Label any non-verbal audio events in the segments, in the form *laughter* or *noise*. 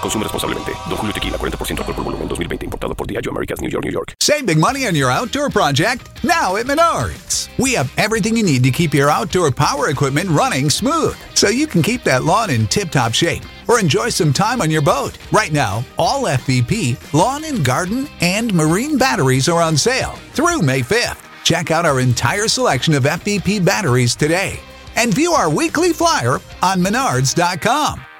Consume responsablemente. Don Julio Tequila, 40% alcohol por volumen, 2020. Importado por Diageo Americas, New York, New York. Save big money on your outdoor project now at Menards. We have everything you need to keep your outdoor power equipment running smooth, so you can keep that lawn in tip-top shape or enjoy some time on your boat. Right now, all FVP, lawn and garden, and marine batteries are on sale through May 5th. Check out our entire selection of FVP batteries today and view our weekly flyer on menards.com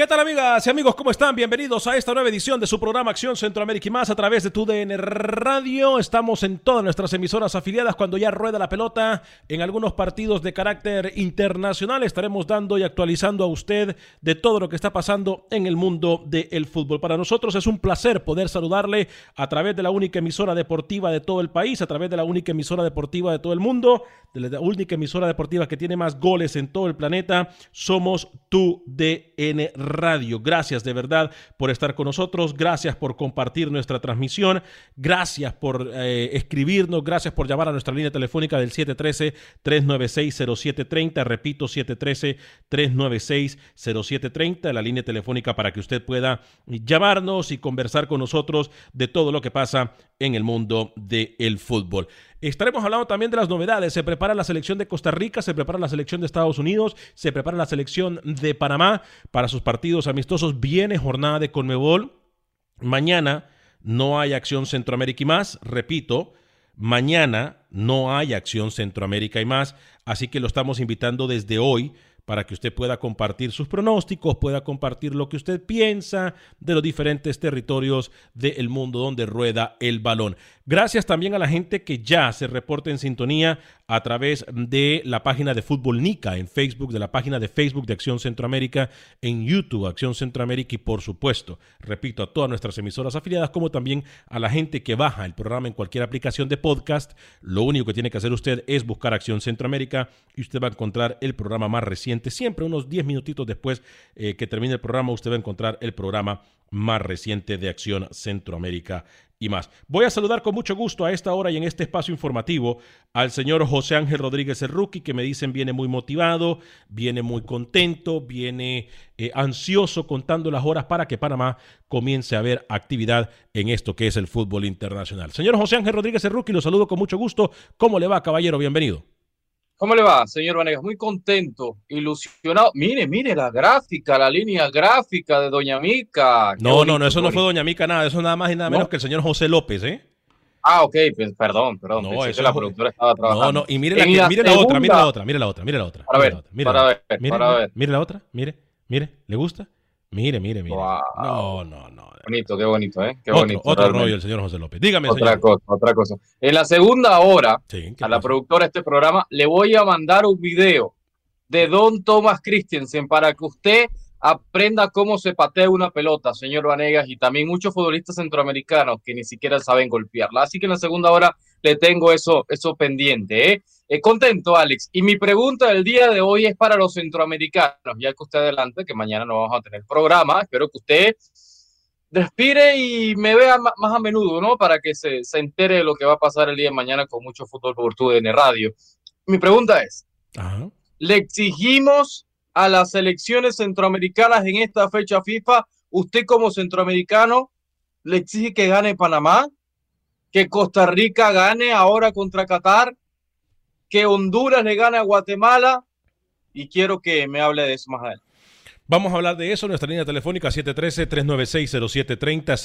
¿Qué tal amigas y amigos? ¿Cómo están? Bienvenidos a esta nueva edición de su programa Acción Centroamérica y más a través de tu DN Radio. Estamos en todas nuestras emisoras afiliadas cuando ya rueda la pelota. En algunos partidos de carácter internacional estaremos dando y actualizando a usted de todo lo que está pasando en el mundo del fútbol. Para nosotros es un placer poder saludarle a través de la única emisora deportiva de todo el país, a través de la única emisora deportiva de todo el mundo, de la única emisora deportiva que tiene más goles en todo el planeta. Somos tu DN Radio. Gracias de verdad por estar con nosotros, gracias por compartir nuestra transmisión, gracias por eh, escribirnos, gracias por llamar a nuestra línea telefónica del 713-396-0730, repito, 713-396-0730, la línea telefónica para que usted pueda llamarnos y conversar con nosotros de todo lo que pasa en el mundo del fútbol. Estaremos hablando también de las novedades. Se prepara la selección de Costa Rica, se prepara la selección de Estados Unidos, se prepara la selección de Panamá para sus partidos amistosos. Viene jornada de Conmebol. Mañana no hay acción Centroamérica y más. Repito, mañana no hay acción Centroamérica y más. Así que lo estamos invitando desde hoy para que usted pueda compartir sus pronósticos, pueda compartir lo que usted piensa de los diferentes territorios del mundo donde rueda el balón. Gracias también a la gente que ya se reporta en sintonía a través de la página de Fútbol Nica en Facebook, de la página de Facebook de Acción Centroamérica, en YouTube Acción Centroamérica y por supuesto, repito, a todas nuestras emisoras afiliadas, como también a la gente que baja el programa en cualquier aplicación de podcast. Lo único que tiene que hacer usted es buscar Acción Centroamérica y usted va a encontrar el programa más reciente. Siempre unos 10 minutitos después eh, que termine el programa, usted va a encontrar el programa más reciente de Acción Centroamérica y más. Voy a saludar con mucho gusto a esta hora y en este espacio informativo al señor José Ángel Rodríguez Rookie, que me dicen viene muy motivado, viene muy contento, viene eh, ansioso contando las horas para que Panamá comience a ver actividad en esto que es el fútbol internacional. Señor José Ángel Rodríguez Rookie, lo saludo con mucho gusto. ¿Cómo le va, caballero? Bienvenido. ¿Cómo le va, señor Vanegas? Muy contento, ilusionado. Mire, mire la gráfica, la línea gráfica de Doña Mica. Qué No, no, no, eso no fue. Doña Mica, nada, eso nada más y nada ¿No? menos que el señor José López, ¿eh? Ah, ok, pues, perdón, perdón. No, eso que la productora estaba No, trabajando. no, y mire la, En que- la mire la otra, mire la otra, mire la otra, mire la otra. Para ver, mire para ver. Mire, para ver. mire la otra, mire, mire, ¿le gusta? Mire, mire, mire. Wow. No, no, no. Bonito, qué bonito, ¿eh? Qué otro bonito. otro realmente. rollo el señor José López. Dígame, Otra señor. cosa, otra cosa. En la segunda hora, Sí, ¿qué a la pasa? productora de este programa, le voy a mandar un video de Don Thomas Christensen para que usted aprenda cómo se patea una pelota, señor Vanegas, y también muchos futbolistas centroamericanos que ni siquiera saben golpearla. Así que en la segunda hora le tengo eso, eso pendiente. ¿eh? Eh, contento, Alex. Y mi pregunta del día de hoy es para los centroamericanos, ya que usted adelante, que mañana no vamos a tener programa. Espero que usted respire y me vea más a menudo, ¿no? Para que se, se entere de lo que va a pasar el día de mañana con mucho fútbol por TUDN Radio. Mi pregunta es, ¿le exigimos a las selecciones centroamericanas en esta fecha FIFA, usted como centroamericano, le exige que gane Panamá, que Costa Rica gane ahora contra Qatar, que Honduras le gane a Guatemala y quiero que me hable de eso más adelante. Vamos a hablar de eso. Nuestra línea telefónica 713-396-0730,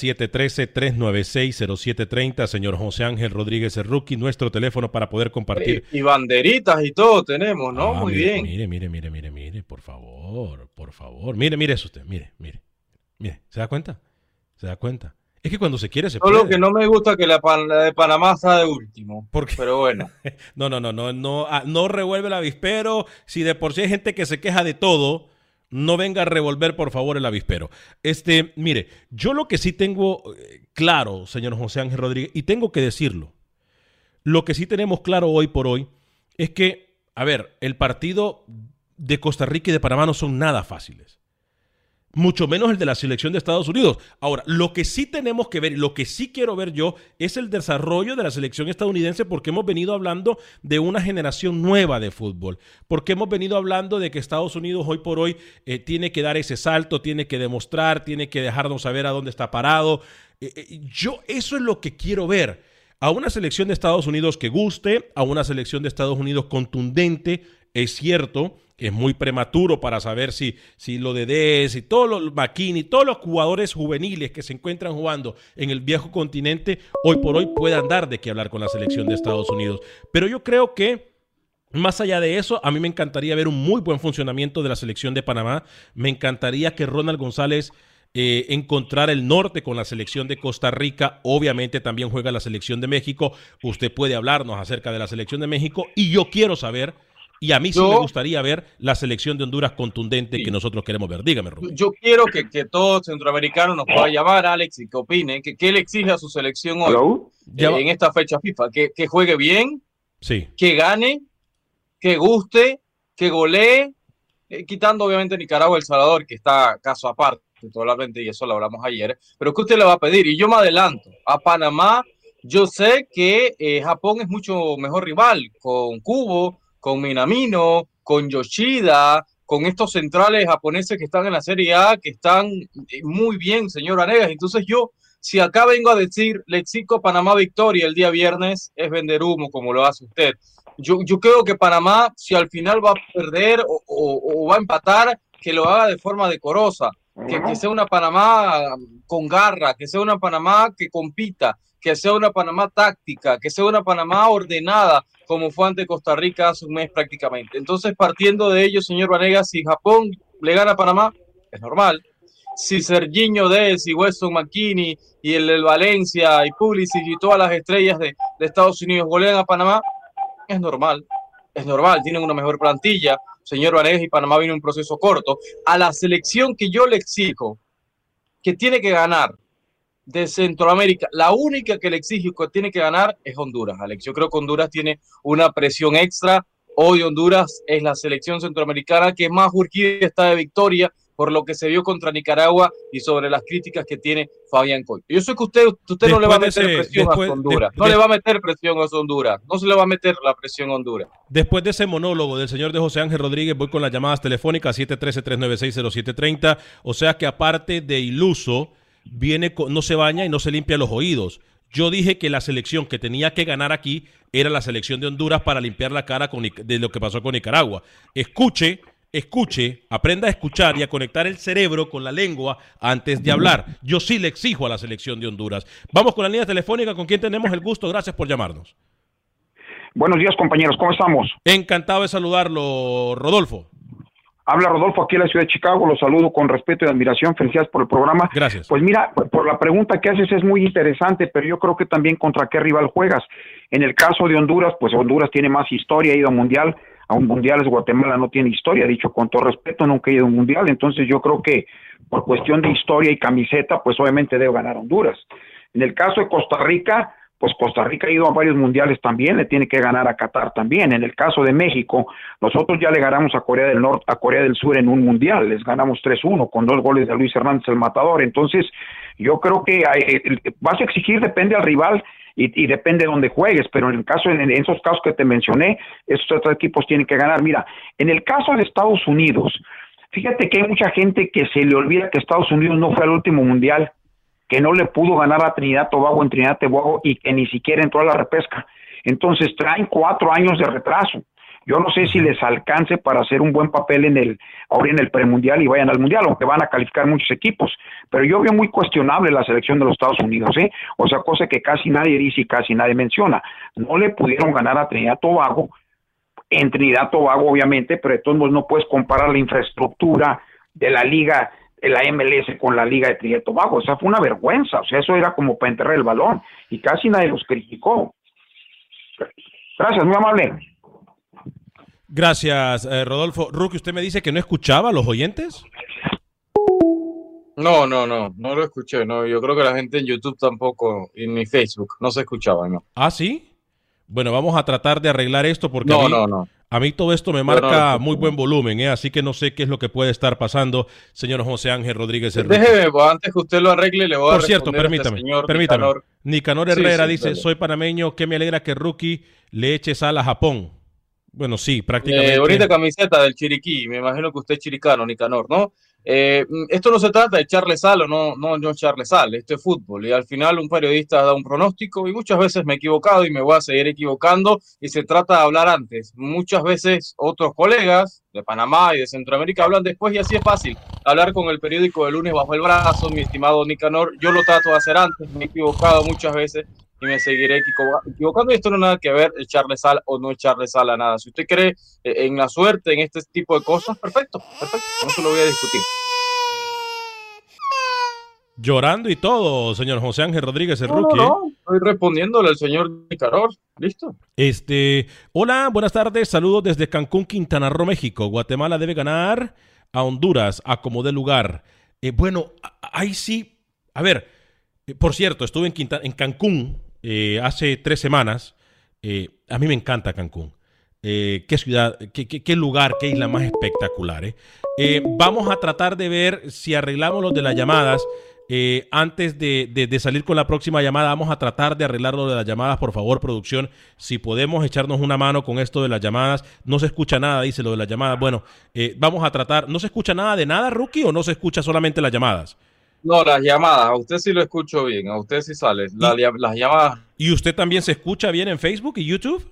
713-396-0730. Señor José Ángel Rodríguez Rookie, nuestro teléfono para poder compartir. Y, banderitas y todo tenemos, ¿no? Ah, Muy mire, bien. Mire, mire, mire, mire, mire, por favor, por favor. Mire, mire eso usted, mire, mire. Mire, ¿se da cuenta? ¿Se da cuenta? Es que cuando se quiere se Solo puede. que no me gusta que la, pan- la de Panamá está de último. Pero bueno. *laughs* No, no, no, no, no, ah, no revuelve el avispero. Si de por sí hay gente que se queja de todo, no venga a revolver, por favor, el avispero. Este, mire, yo lo que sí tengo eh, claro, señor José Ángel Rodríguez, y tengo que decirlo, lo que sí tenemos claro hoy por hoy es que, a ver, el partido de Costa Rica y de Panamá no son nada fáciles mucho menos el de la selección de Estados Unidos. Ahora, lo que sí tenemos que ver, lo que sí quiero ver yo, es el desarrollo de la selección estadounidense porque hemos venido hablando de una generación nueva de fútbol, porque hemos venido hablando de que Estados Unidos hoy por hoy eh, tiene que dar ese salto, tiene que demostrar, tiene que dejarnos saber a dónde está parado. Eh, eh, yo eso es lo que quiero ver. A una selección de Estados Unidos que guste, a una selección de Estados Unidos contundente, es cierto, es muy prematuro para saber si, si lo de Dez y todos los McKinney, todos los jugadores juveniles que se encuentran jugando en el viejo continente, hoy por hoy puedan dar de qué hablar con la selección de Estados Unidos. Pero yo creo que más allá de eso, a mí me encantaría ver un muy buen funcionamiento de la selección de Panamá. Me encantaría que Ronald González eh, encontrara el norte con la selección de Costa Rica. Obviamente también juega la selección de México. Usted puede hablarnos acerca de la selección de México y yo quiero saber, y a mí sí me gustaría ver la selección de Honduras contundente que nosotros queremos ver. Dígame, Rubén. Yo quiero que, que todo centroamericano nos pueda llamar, Alex, y que opine, que, que él exige a su selección hoy, eh, en esta fecha FIFA, que, que juegue bien, Sí. que gane, que guste, que golee, eh, quitando obviamente Nicaragua, El Salvador, que está caso aparte, totalmente, y eso lo hablamos ayer, pero que usted le va a pedir, y yo me adelanto, a Panamá, yo sé que eh, Japón es mucho mejor rival, con Kubo, con Minamino, con Yoshida, con estos centrales japoneses que están en la Serie A, que están eh, muy bien, señor Anegas, entonces yo, si acá vengo a decir, le exijo a Panamá victoria el día viernes, es vender humo, como lo hace usted. Yo, yo creo que Panamá, si al final va a perder o, o- o va a empatar, que lo haga de forma decorosa, que, que sea una Panamá con garra, que sea una Panamá que compita, que sea una Panamá táctica, que sea una Panamá ordenada, como fue ante Costa Rica hace un mes prácticamente. Entonces, partiendo de ello, señor Vanegas, si Japón le gana a Panamá, es normal. Si Serginho Dez y Weston McKinney y el, del Valencia y Pulisic y todas las estrellas de, de Estados Unidos golean a Panamá, es normal, es normal, tienen una mejor plantilla. Señor Vanegas y Panamá viene un proceso corto. A la selección que yo le exijo, que tiene que ganar de Centroamérica, la única que le exige que tiene que ganar es Honduras, Alex. Yo creo que Honduras tiene una presión extra. Hoy Honduras es la selección centroamericana que más urgida está de victoria por lo que se vio contra Nicaragua y sobre las críticas que tiene Fabián Coy. Yo sé que usted, usted no le va a meter ese- presión después- a Honduras, de- no de- le va a meter presión a Honduras, no se le va a meter la presión a Honduras. Después de ese monólogo del señor de José Ángel Rodríguez, voy con las llamadas telefónicas 713-396-0730. O sea que aparte de iluso, viene con- no se baña y no se limpia los oídos. Yo dije que la selección que tenía que ganar aquí era la selección de Honduras para limpiar la cara con de lo que pasó con Nicaragua. Escuche, escuche, aprenda a escuchar y a conectar el cerebro con la lengua antes de hablar. Yo sí le exijo a la selección de Honduras. Vamos con la línea telefónica con quien tenemos el gusto. Gracias por llamarnos. Buenos días, compañeros. ¿Cómo estamos? Encantado de saludarlo, Rodolfo. Habla Rodolfo aquí en la ciudad de Chicago. Los saludo con respeto y admiración. Felicidades por el programa. Gracias. Pues mira, por la pregunta que haces es muy interesante, pero yo creo que también contra qué rival juegas. En el caso de Honduras, pues Honduras tiene más historia, ha ido a mundial. A un mundial Guatemala no tiene historia, dicho con todo respeto, nunca ha ido a un mundial. Entonces yo creo que por cuestión de historia y camiseta, pues obviamente debe ganar Honduras. En el caso de Costa Rica, pues Costa Rica ha ido a varios mundiales también, le tiene que ganar a Qatar también. En el caso de México, nosotros ya le ganamos a Corea del Norte, a Corea del Sur en un mundial, les ganamos 3-1 con dos goles de Luis Hernández el matador. Entonces, yo creo que hay- eh, vas a exigir depende al rival y, y depende de dónde juegues, pero en el caso en, esos casos que te mencioné, estos otros equipos tienen que ganar. Mira, en el caso de Estados Unidos, fíjate que hay mucha gente que se le olvida que Estados Unidos no fue al último mundial que no le pudo ganar a Trinidad Tobago en Trinidad Tobago y que ni siquiera entró a la repesca. Entonces traen cuatro años de retraso. Yo no sé si les alcance para hacer un buen papel en el ahora en el premundial y vayan al mundial, aunque van a calificar muchos equipos. Pero yo veo muy cuestionable la selección de los Estados Unidos, ¿eh? O sea, cosa que casi nadie dice y casi nadie menciona. No le pudieron ganar a Trinidad Tobago en Trinidad Tobago, obviamente, pero de todos no puedes comparar la infraestructura de la liga la MLS con la liga de Trinidad y Tobago. O sea, fue una vergüenza. O sea, eso era como para enterrar el balón y casi nadie los criticó. Gracias, muy amable. Gracias, eh, Rodolfo. Rookie, ¿usted me dice que no escuchaba a los oyentes? No, no, no, no lo escuché. No, yo creo que la gente en YouTube tampoco, y ni Facebook, no se escuchaba, no. ¿Ah, sí? Bueno, vamos a tratar de arreglar esto porque No, a, mí, no, no. A mí todo esto me marca muy buen volumen, ¿eh? así que no sé qué es lo que puede estar pasando, señor José Ángel Rodríguez. Rookie. Déjeme, pues, antes que usted lo arregle, le voy a Por cierto, este permítame, señor permítame. Nicanor. Herrera sí, dice, dale. soy panameño, que me alegra que Rookie le eche sal a Japón. Bueno, sí, prácticamente. Eh, bonita camiseta del Chiriquí, me imagino que usted es chiricano, Nicanor, ¿no? Eh, mm, esto no se trata de echarle sal o no, no, no echarle sal, esto es fútbol y al final un periodista da un pronóstico y muchas veces me he equivocado y me voy a seguir equivocando y se trata de hablar antes. Muchas veces otros colegas de Panamá y de Centroamérica hablan después y así es fácil hablar con el periódico de lunes bajo el brazo, mi estimado Nicanor. Yo lo trato de hacer antes, me he equivocado muchas veces y me seguiré equivo- equivocando. Y esto no tiene nada que ver echarle sal o no echarle sal a nada. Si usted cree eh, en la suerte, en este tipo de cosas, perfecto, perfecto. No se lo voy a discutir. Llorando y todo, señor José Ángel Rodríguez, el No, no, Rookie. ¿eh? no, estoy respondiéndole al señor Nicanor. Listo. Este, hola, buenas tardes, saludos desde Cancún, Quintana Roo, México. Guatemala debe ganar a Honduras, a como dé lugar. Eh, bueno, ahí sí, a ver, por cierto, estuve en, Quinta- en Cancún eh, hace tres semanas. Eh, a mí me encanta Cancún. Eh, qué ciudad, qué, qué- lugar, qué isla más espectacular. eh. Eh, vamos a tratar de ver si arreglamos lo de las llamadas. Antes de, salir con la próxima llamada, vamos a tratar de arreglar lo de las llamadas, por favor, producción. Si podemos echarnos una mano con esto de las llamadas. No se escucha nada, dice lo de las llamadas. Bueno, vamos a tratar. ¿No se escucha nada de nada, Rookie, o no se escucha solamente las llamadas? No, las llamadas, a usted sí lo escucho bien, a usted sí sale. La- las llamadas, ¿Y usted también se escucha bien en Facebook y YouTube?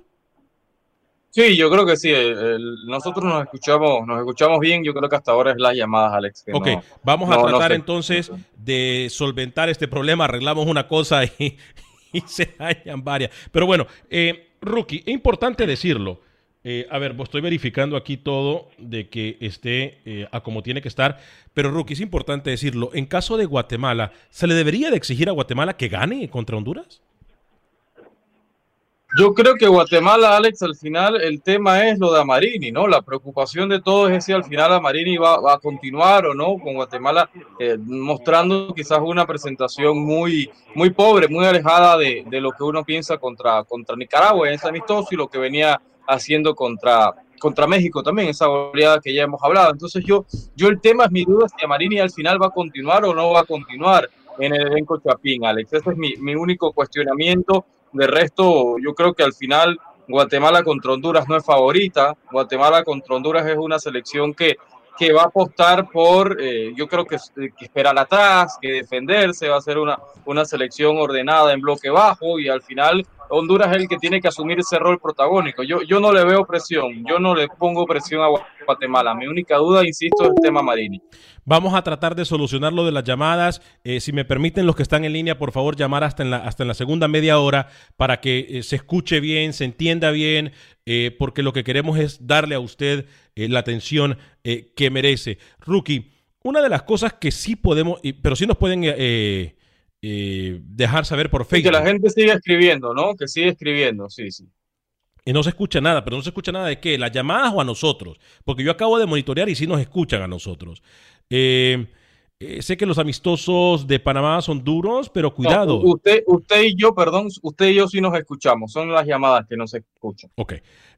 sí, yo creo que sí. el- el- nosotros nos escuchamos, nos escuchamos bien. Yo creo que hasta ahora es las llamadas, Alex. Ok, no- vamos a no- no tratar sé. entonces de solventar este problema. Arreglamos una cosa y, *laughs* y se hallan varias. Pero bueno, eh, Rookie, es importante decirlo. Eh, a ver, estoy verificando aquí todo de que esté eh, a como tiene que estar. Pero Rookie, es importante decirlo. En caso de Guatemala, ¿se le debería de exigir a Guatemala que gane contra Honduras? Yo creo que Guatemala, Alex, al final el tema es lo de Amarini, ¿no? La preocupación de todos es si al final Amarini va, va a continuar o no con Guatemala, eh, mostrando quizás una presentación muy, muy pobre, muy alejada de, de lo que uno piensa contra, contra Nicaragua en ese amistoso y lo que venía haciendo contra, contra México también, esa goleada que ya hemos hablado. Entonces yo, yo el tema es mi duda si Amarini al final va a continuar o no va a continuar en el elenco Chapín, Alex. Ese es mi, mi único cuestionamiento. De resto, yo creo que al final Guatemala contra Honduras no es favorita. Guatemala contra Honduras es una selección que, que va a apostar por, eh, yo creo que, que esperar atrás, que defenderse, va a ser una, una selección ordenada en bloque bajo y al final Honduras es el que tiene que asumir ese rol protagónico. Yo, yo no le veo presión, yo no le pongo presión a Guatemala. Mi única duda, insisto, es el tema Marini. Vamos a tratar de solucionar lo de las llamadas. Eh, si me permiten los que están en línea, por favor, llamar hasta en la, hasta en la segunda media hora para que eh, se escuche bien, se entienda bien, eh, porque lo que queremos es darle a usted la atención que merece. Rookie, una de las cosas que sí podemos, y- pero sí nos pueden dejar saber por Facebook. que la gente siga escribiendo, ¿no? Que siga escribiendo, sí, sí. Y no se escucha nada, pero no se escucha nada de qué, las llamadas o a nosotros, porque yo acabo de monitorear y sí nos escuchan a nosotros. Eh, Eh, sé que los amistosos de Panamá son duros, pero cuidado. No, usted, usted y yo, perdón, usted y yo sí nos escuchamos. Son las llamadas que no se escuchan. Ok.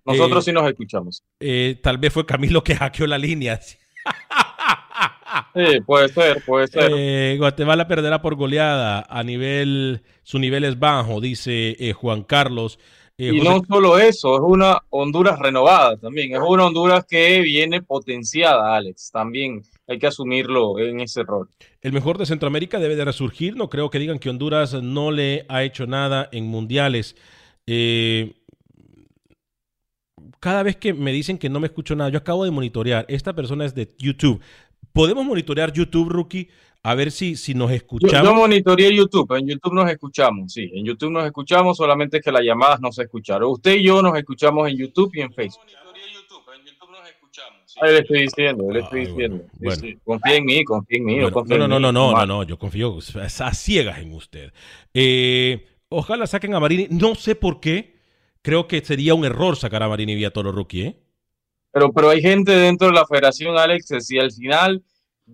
Nosotros Eh, sí nos escuchamos. eh, tal vez fue Camilo que *laughs* hackeó la línea. *laughs* Sí, puede ser, puede ser. Guatemala perderá por goleada a nivel, su nivel es bajo, dice Juan Carlos. Eh, y José- no solo eso, es una Honduras renovada también. Es una Honduras que viene potenciada, Alex. También hay que asumirlo en ese rol. El mejor de Centroamérica debe de resurgir. No creo que digan que Honduras no le ha hecho nada en mundiales. Eh, cada vez que me dicen que no me escucho nada, yo acabo de monitorear. Esta persona es de YouTube. ¿Podemos monitorear YouTube, Rookie? A ver si, si nos Yo, escuchamos. yo monitoreé YouTube, en YouTube nos escuchamos, sí, en YouTube nos escuchamos, solamente que las llamadas no se escucharon. Usted y yo nos escuchamos en YouTube y en Facebook. Ahí le estoy diciendo, le estoy diciendo. bueno, Sí, bueno. sí, Confía en mí, confía en mí. Bueno, confía no, en no, mí, no, no, no, no, yo confío a ciegas en usted. Eh, ojalá saquen a Marini. No sé por qué. Creo que sería un error sacar a Marini vía Toro Rookie, ¿eh? Pero, pero hay gente dentro de la federación, Alex, si al final,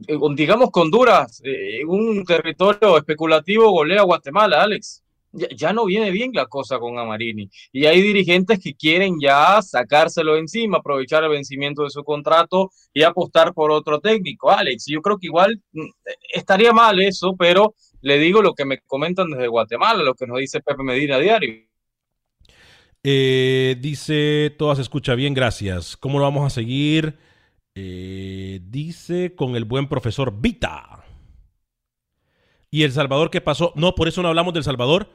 eh, digamos que Honduras, eh, en un territorio especulativo, golea a Guatemala, Alex. Ya, no viene bien la cosa con Amarini. Y hay dirigentes que quieren ya sacárselo encima, aprovechar el vencimiento de su contrato y apostar por otro técnico, Alex. Yo creo que igual mm, estaría mal eso, pero le digo lo que me comentan desde Guatemala, lo que nos dice Pepe Medina a diario. Eh, dice, todo se escucha bien, gracias. ¿Cómo lo vamos a seguir? Eh, dice con el buen profesor Vita. ¿Y El Salvador qué pasó? No, por eso no hablamos del Salvador,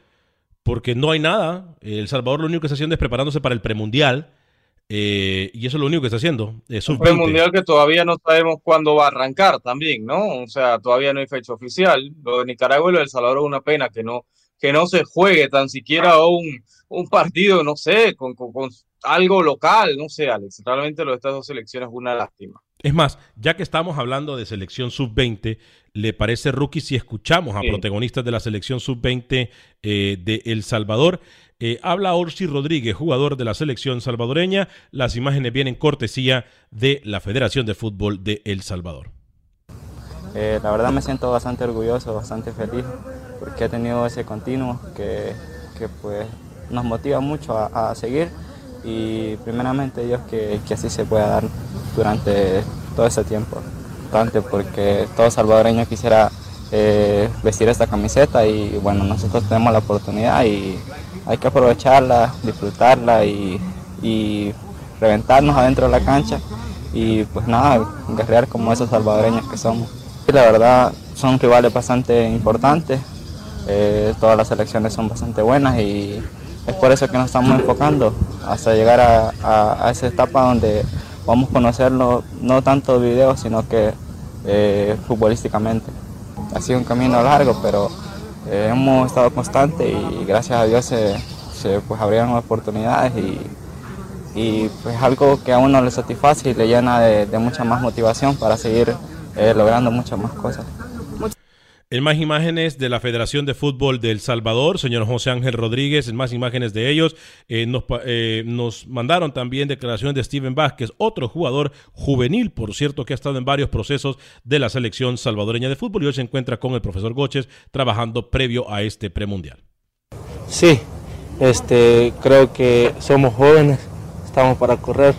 porque no hay nada. El Salvador lo único que está haciendo es preparándose para el premundial. eh, y eso es lo único que está haciendo. eh, Un sub-20. mundial que todavía no sabemos cuándo va a arrancar también, ¿no? O sea, todavía no hay fecha oficial. Lo de Nicaragua y lo de El Salvador es una pena que no, que no se juegue tan siquiera un, un partido, no sé, con, con- con algo local, no sé, Alex. Realmente lo de estas dos selecciones es una lástima. Es más, ya que estamos hablando de selección sub-20, ¿le parece, Rookie, si escuchamos a Sí. protagonistas de la selección sub-20 eh, de El Salvador? Eh, habla Orsi Rodríguez, jugador de la selección salvadoreña. Las imágenes vienen cortesía de la Federación de Fútbol de El Salvador. Eh, la verdad me siento bastante orgulloso, bastante feliz, porque he tenido ese continuo que, que, pues nos motiva mucho a, seguir y primeramente Dios que, que así se pueda dar durante todo ese tiempo. Importante porque todo salvadoreño quisiera eh, vestir esta camiseta y bueno, nosotros tenemos la oportunidad y hay que aprovecharla, disfrutarla y, y reventarnos adentro de la cancha y pues nada, guerrear como esos salvadoreños que somos. Y la verdad son rivales bastante importantes, eh, todas las selecciones son bastante buenas y es por eso que nos estamos enfocando hasta llegar a, a- esa etapa donde vamos a conocerlo no tanto de videos sino que eh, futbolísticamente. Ha sido un camino largo pero eh, hemos estado constantes y gracias a Dios se, se, pues, abrieron oportunidades y, y pues algo que a uno le satisface y le llena de, de mucha más motivación para seguir logrando muchas más cosas. En más imágenes de la Federación de Fútbol de Salvador, señor José Ángel Rodríguez, en más imágenes de ellos, eh, nos, eh, nos mandaron también declaraciones de Steven Vázquez, otro jugador juvenil, por cierto, que ha estado en varios procesos de la selección salvadoreña de fútbol y hoy se encuentra con el profesor Goches trabajando previo a este premundial. Sí, este, creo que somos jóvenes, estamos para correr,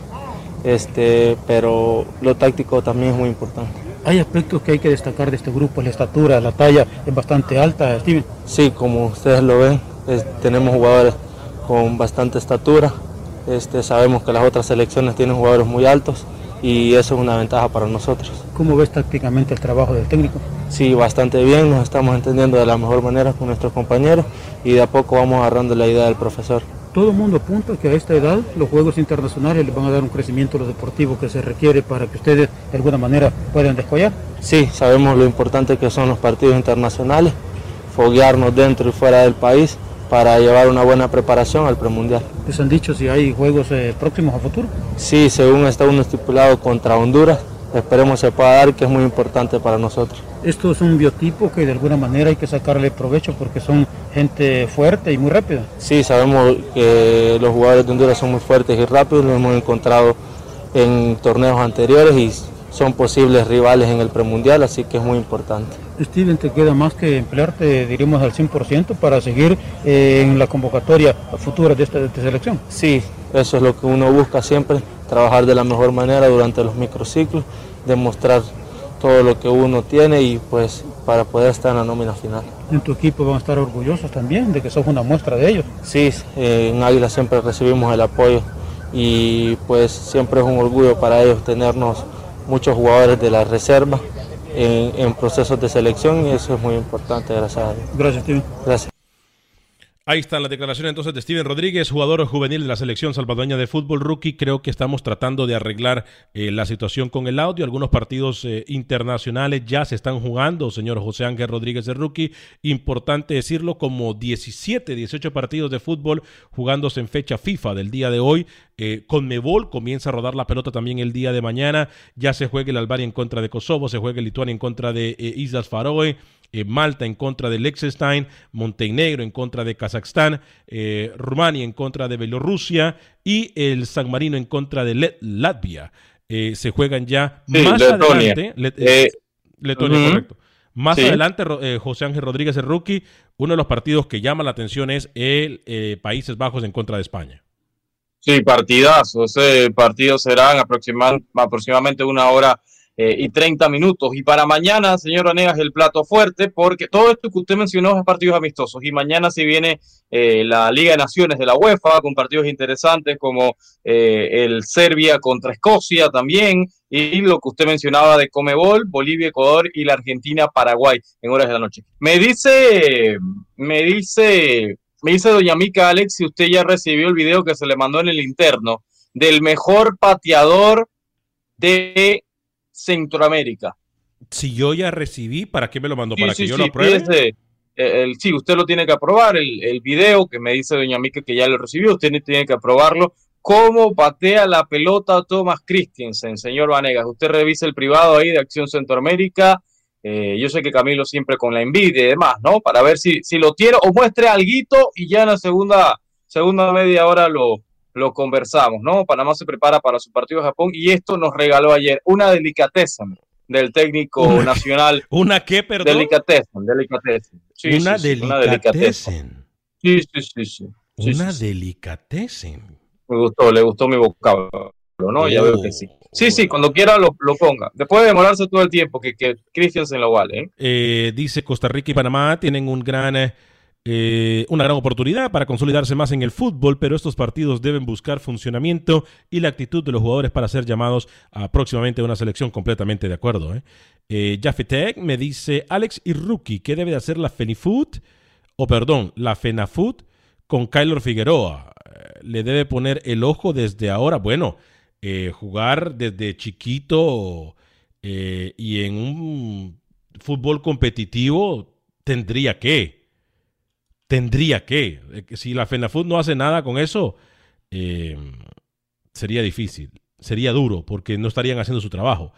este, pero lo táctico también es muy importante. Hay aspectos que hay que destacar de este grupo, la estatura, la talla es bastante alta, Steven. Sí, como ustedes lo ven, es- tenemos jugadores con bastante estatura, este, sabemos que las otras selecciones tienen jugadores muy altos y eso es una ventaja para nosotros. ¿Cómo ves tácticamente el trabajo del técnico? Sí, bastante bien, nos estamos entendiendo de la mejor manera con nuestros compañeros y de a poco vamos agarrando la idea del profesor. Todo el mundo apunta que a esta edad los juegos internacionales les van a dar un crecimiento a lo deportivo que se requiere para que ustedes de alguna manera puedan descollar. Sí, sabemos lo importante que son los partidos internacionales, foguearnos dentro y fuera del país para llevar una buena preparación al premundial. ¿Les han dicho si hay juegos eh, próximos a futuro? Sí, según está uno estipulado contra Honduras, esperemos se pueda dar, que es muy importante para nosotros. Esto es un biotipo que de alguna manera hay que sacarle provecho porque son gente fuerte y muy rápida. Sí, sabemos que los jugadores de Honduras son muy fuertes y rápidos, lo hemos encontrado en torneos anteriores y son posibles rivales en el premundial, así que es muy importante. Steven, ¿te queda más que emplearte, diríamos, al 100% para seguir eh, en la convocatoria futura de esta, de esta selección? Sí, eso es lo que uno busca siempre, trabajar de la mejor manera durante los microciclos, demostrar todo lo que uno tiene y pues para poder estar en la nómina final. En tu equipo van a estar orgullosos también de que sos una muestra de ellos. Sí, eh, en Águila siempre recibimos el apoyo y pues siempre es un orgullo para ellos tenernos muchos jugadores de la reserva en, en procesos de selección y eso es muy importante, gracias a Dios. Gracias, Steven. Gracias. Ahí está la declaración entonces de Steven Rodríguez, jugador juvenil de la selección salvadoreña de fútbol rookie. Creo que estamos tratando de arreglar eh, la situación con el audio. Algunos partidos eh, internacionales ya se están jugando, señor José Ángel Rodríguez de rookie. Importante decirlo, como 17, 18 partidos de fútbol jugándose en fecha FIFA del día de hoy. Eh, Conmebol comienza a rodar la pelota también el día de mañana. Ya se juega el Albania en contra de Kosovo, se juega el Lituania en contra de eh, Islas Faroe. Eh, Malta en contra de Liechtenstein, Montenegro en contra de Kazajstán, eh, Rumania en contra de Bielorrusia y el San Marino en contra de Let- Latvia. Eh, se juegan ya Sí, más Letonia. adelante. Let- Letonia, correcto. Más Sí. adelante, José Ángel Rodríguez, el rookie, uno de los partidos que llama la atención es el Países Bajos en contra de España. Sí, partidazo. Ese partido será en aproxima- aproximadamente una hora eh, y 30 minutos. Y para mañana, señor Vanegas, el plato fuerte, porque todo esto que usted mencionó es partidos amistosos. Y mañana si viene eh, la Liga de Naciones de la UEFA con partidos interesantes como eh, el Serbia contra Escocia también. Y lo que usted mencionaba de Comebol, Bolivia, Ecuador y la Argentina, Paraguay en horas de la noche. Me dice, me dice, me dice doña Mica Alex si usted ya recibió el video que se le mandó en el interno del mejor pateador de Centroamérica. Si yo ya recibí, ¿para qué me lo mandó? ¿Para sí, que yo sí, lo apruebe? fíjese, eh, el- sí, usted lo tiene que aprobar, el, el video que me dice doña Mica que ya lo recibió, usted tiene que aprobarlo. ¿Cómo patea la pelota Thomas Christensen, señor Vanegas? Usted revisa el privado ahí de Acción Centroamérica. Eh, yo sé que Camilo siempre con la envidia y demás, ¿no? Para ver si, si lo tiene o muestre alguito y ya en la segunda, segunda media hora lo, lo conversamos, ¿no? Panamá se prepara para su partido de Japón y esto nos regaló ayer una delicateza del técnico Una- nacional. *laughs* ¿Una qué, perdón? Delicatessen, delicatessen. Sí, una sí, una delicatessen. Sí, sí, sí, sí. Una delicatessen. Me gustó, le gustó mi vocablo, ¿no? Ya Oh. veo que sí. Sí, sí, cuando quiera lo, lo ponga. Después de demorarse todo el tiempo, que, que Christiansen lo vale, ¿eh? Eh, dice Costa Rica y Panamá tienen un gran, eh, eh, una gran oportunidad para consolidarse más en el fútbol, pero estos partidos deben buscar funcionamiento y la actitud de los jugadores para ser llamados a próximamente a una selección completamente de acuerdo. ¿eh? Eh, me dice, Alex y Rookie, ¿qué debe de hacer la Fenifoot? O perdón, la Fenafoot con Kyler Figueroa. Eh, Le debe poner el ojo desde ahora. Bueno, jugar desde chiquito y en un fútbol competitivo tendría que. Tendría que. Eh, que Si la FENAFUT no hace nada con eso, eh, sería difícil. Sería duro porque no estarían haciendo su trabajo.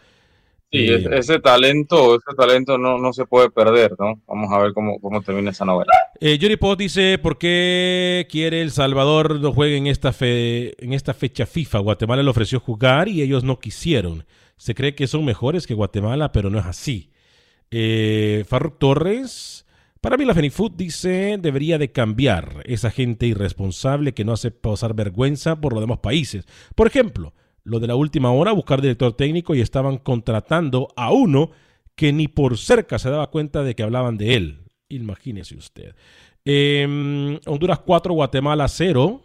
Sí, Eh, ese, talento, ese talento no, no se puede perder, ¿no? Vamos a ver cómo, cómo termina esa novela. Eh, Pot dice, ¿por qué quiere El Salvador no juegue en esta, fe- en esta fecha FIFA? Guatemala le ofreció jugar y ellos no quisieron. Se cree que son mejores que Guatemala, pero no es así. Eh, Farruk Torres, para mí la Fenifoot dice, debería de cambiar esa gente irresponsable que no hace pasar vergüenza por los demás países. Por ejemplo, lo de la última hora, buscar director técnico y estaban contratando a uno que ni por cerca se daba cuenta de que hablaban de él. Imagínese usted. Eh, Honduras 4, Guatemala 0.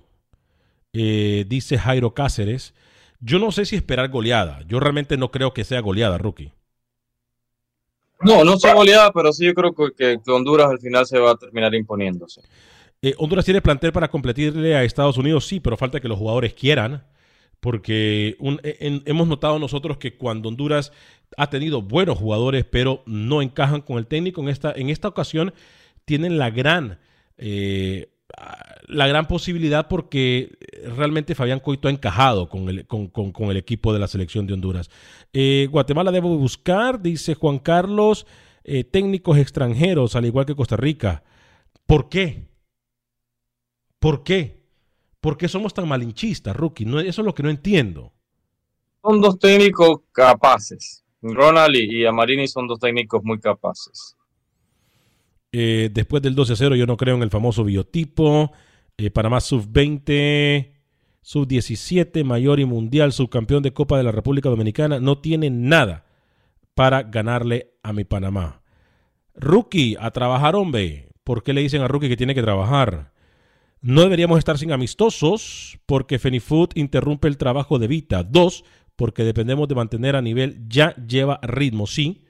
eh, dice Jairo Cáceres. Yo no sé si esperar goleada. Yo realmente no creo que sea goleada, rookie. No, no se goleada, pero sí yo creo que, Honduras al final se va a terminar imponiéndose. Eh, Honduras tiene plantel para competirle a Estados Unidos, sí, pero falta que los jugadores quieran. Porque en- hemos notado nosotros que cuando Honduras ha tenido buenos jugadores, pero no encajan con el técnico, en esta, en esta ocasión tienen la gran, eh, la gran posibilidad porque realmente Fabián Coito ha encajado con el, con, con- el equipo de la selección de Honduras. Eh, Guatemala debe buscar, dice Juan Carlos, eh, técnicos extranjeros, al igual que Costa Rica. ¿Por qué? ¿Por qué? ¿Por qué somos tan malinchistas, Rookie? No, eso es lo que no entiendo. Son dos técnicos capaces, Ronald y Amarini son dos técnicos muy capaces. Eh, después del 12-0 yo no creo en el famoso biotipo. Eh, Panamá sub-20, sub-17, mayor y mundial, subcampeón de Copa de la República Dominicana. No tiene nada para ganarle a mi Panamá. Rookie, a trabajar, hombre. ¿Por qué le dicen a Rookie que tiene que trabajar? No deberíamos estar sin amistosos porque Fenifood interrumpe el trabajo de Vita. Dos, porque dependemos de mantener a nivel, ya lleva ritmo, sí.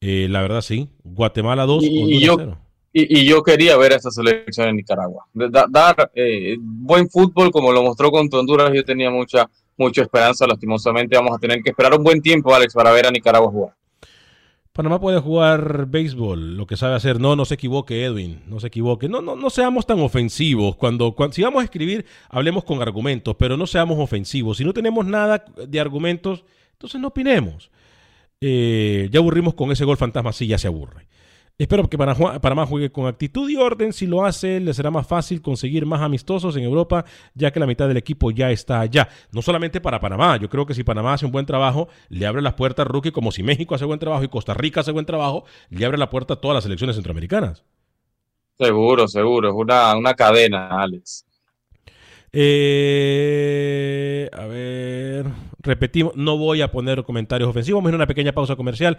Eh, la verdad, sí. Guatemala 2, Y, yo, 0. y, y yo quería ver a esta selección en Nicaragua. Da- dar eh, buen fútbol como lo mostró contra Honduras, yo tenía mucha, mucha esperanza. Lastimosamente vamos a tener que esperar un buen tiempo, Alex, para ver a Nicaragua jugar. Panamá puede jugar béisbol, lo que sabe hacer. No, no se equivoque, Edwin. No se equivoque. No, no, no seamos tan ofensivos. Cuando, cuando, si vamos a escribir, hablemos con argumentos, pero no seamos ofensivos. Si no tenemos nada de argumentos, entonces no opinemos. Eh, ya aburrimos con ese gol fantasma, sí, ya se aburre. Espero que Panamá, juegue con actitud y orden. Si lo hace, le será más fácil conseguir más amistosos en Europa, ya que la mitad del equipo ya está allá. No solamente para Panamá, yo creo que si Panamá hace un buen trabajo, le abre las puertas a Rookie, como si México hace buen trabajo y Costa Rica hace buen trabajo, le abre la puerta a todas las selecciones centroamericanas. Seguro, seguro. Es una, una cadena, Alex. Eh, a ver, repetimos, no voy a poner comentarios ofensivos, vamos a ir a una pequeña pausa comercial.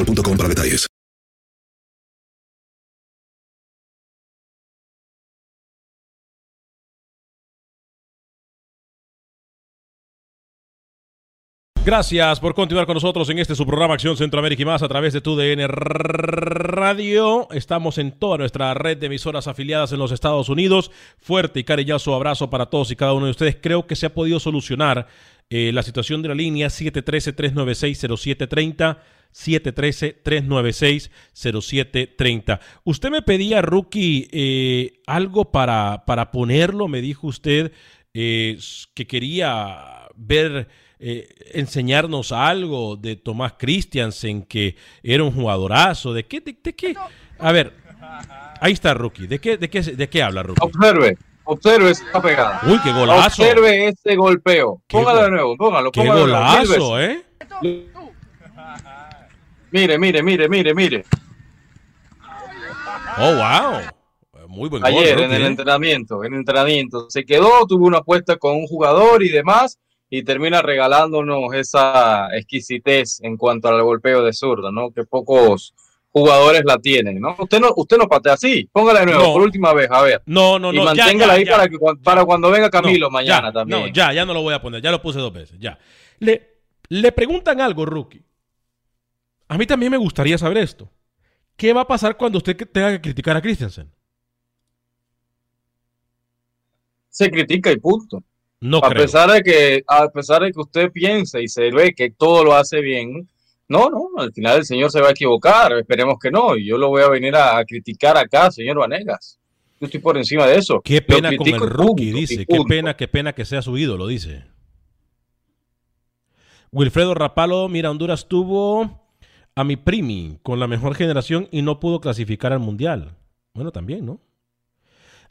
para detalles. Gracias por continuar con nosotros en este su programa Acción Centroamérica y más a través de tu DN Radio. Estamos en toda nuestra red de emisoras afiliadas en los Estados Unidos. Fuerte y cariñoso abrazo para todos y cada uno de ustedes. Creo que se ha podido solucionar eh, la situación de la línea 713-396-0730. 713-396-0730. Usted me pedía, Rookie, eh, algo para, para ponerlo. Me dijo usted eh, que quería ver, eh, enseñarnos algo de Tomás Christiansen, que era un jugadorazo. ¿De qué? De, de qué? A ver, ahí está, Rookie. ¿De qué, de qué, de qué habla, Rookie? Observe, observe esta pegada. Uy, qué golazo. Observe este golpeo. Qué Póngalo go- de nuevo, póngalo. Qué póngalo mil golazo. ¿eh? Mire, mire, mire, mire, mire. Oh, wow. Muy buen gol, Ayer en el entrenamiento, en el entrenamiento. Se quedó, tuvo una apuesta con un jugador y demás, y termina regalándonos esa exquisitez en cuanto al golpeo de zurda, ¿no? Que pocos jugadores la tienen, ¿no? Usted no, usted no patea así. Póngala de nuevo, No. por última vez, a ver. No, no, y no. ya, manténgala ya, ahí ya. Para, que, para cuando venga Camilo No, mañana ya, también. No, ya, ya no lo voy a poner. Ya lo puse dos veces. Ya. Le, le preguntan algo, Rookie. A mí también me gustaría saber esto. ¿Qué va a pasar cuando usted tenga que criticar a Christensen? Se critica y punto. No a creo. pesar de que a pesar de que usted piense y se ve que todo lo hace bien no no al final el señor se va a equivocar esperemos que no y yo lo voy a venir a, a criticar acá señor Vanegas yo estoy por encima de eso Qué pena con el rookie, punto, dice. Qué pena, qué pena que sea su ídolo, dice. Wilfredo Rapalo, mira, Honduras tuvo a mi primi con la mejor generación y no pudo clasificar al mundial. Bueno, también, ¿no?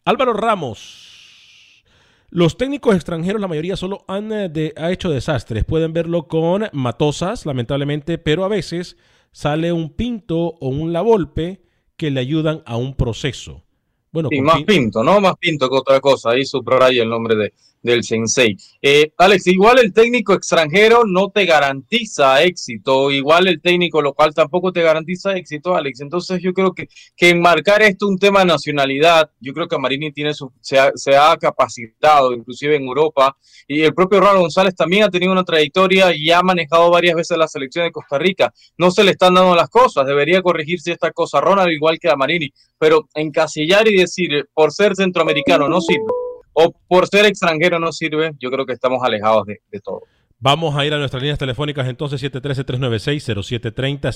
Álvaro Ramos. Los técnicos extranjeros, la mayoría solo han eh, de- ha hecho desastres. Pueden verlo con Matosas, lamentablemente, pero a veces sale un Pinto o un La Volpe que le ayudan a un proceso. Bueno, Sí, más Pin- pinto, ¿no? Más pinto que otra cosa. Ahí subraya el nombre de, del sensei. Eh, Alex, igual el técnico extranjero no te garantiza éxito, igual el técnico local tampoco te garantiza éxito, Alex. Entonces yo creo que, que enmarcar esto un tema de nacionalidad, yo creo que Marini tiene su, se, ha, se ha capacitado, inclusive en Europa, y el propio Ronald González también ha tenido una trayectoria y ha manejado varias veces la selección de Costa Rica. No se le están dando las cosas, debería corregirse esta cosa Ronald igual que a Marini, pero encasillar y decir por ser centroamericano no sirve o por ser extranjero no sirve, yo creo que estamos alejados de, de todo. Vamos a ir a nuestras líneas telefónicas entonces 713-396-0730,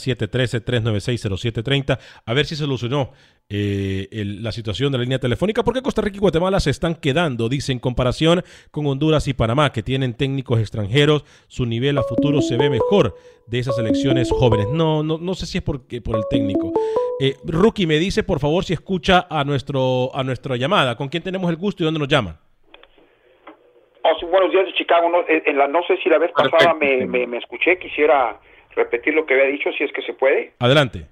713-396-0730, a ver si solucionó eh, el- la situación de la línea telefónica, porque Costa Rica y Guatemala se están quedando, dice, en comparación con Honduras y Panamá, que tienen técnicos extranjeros, su nivel a futuro se ve mejor de esas elecciones jóvenes. No, no, no sé si es porque, por el técnico. Eh, Rookie, me dice, por favor, si escucha a, nuestro, a nuestra llamada. ¿Con quién tenemos el gusto y dónde nos llaman? Oh, sí, buenos días de Chicago. No, en en la, no sé si la vez pasada me, me, me escuché. Quisiera repetir lo que había dicho, si es que se puede. Adelante.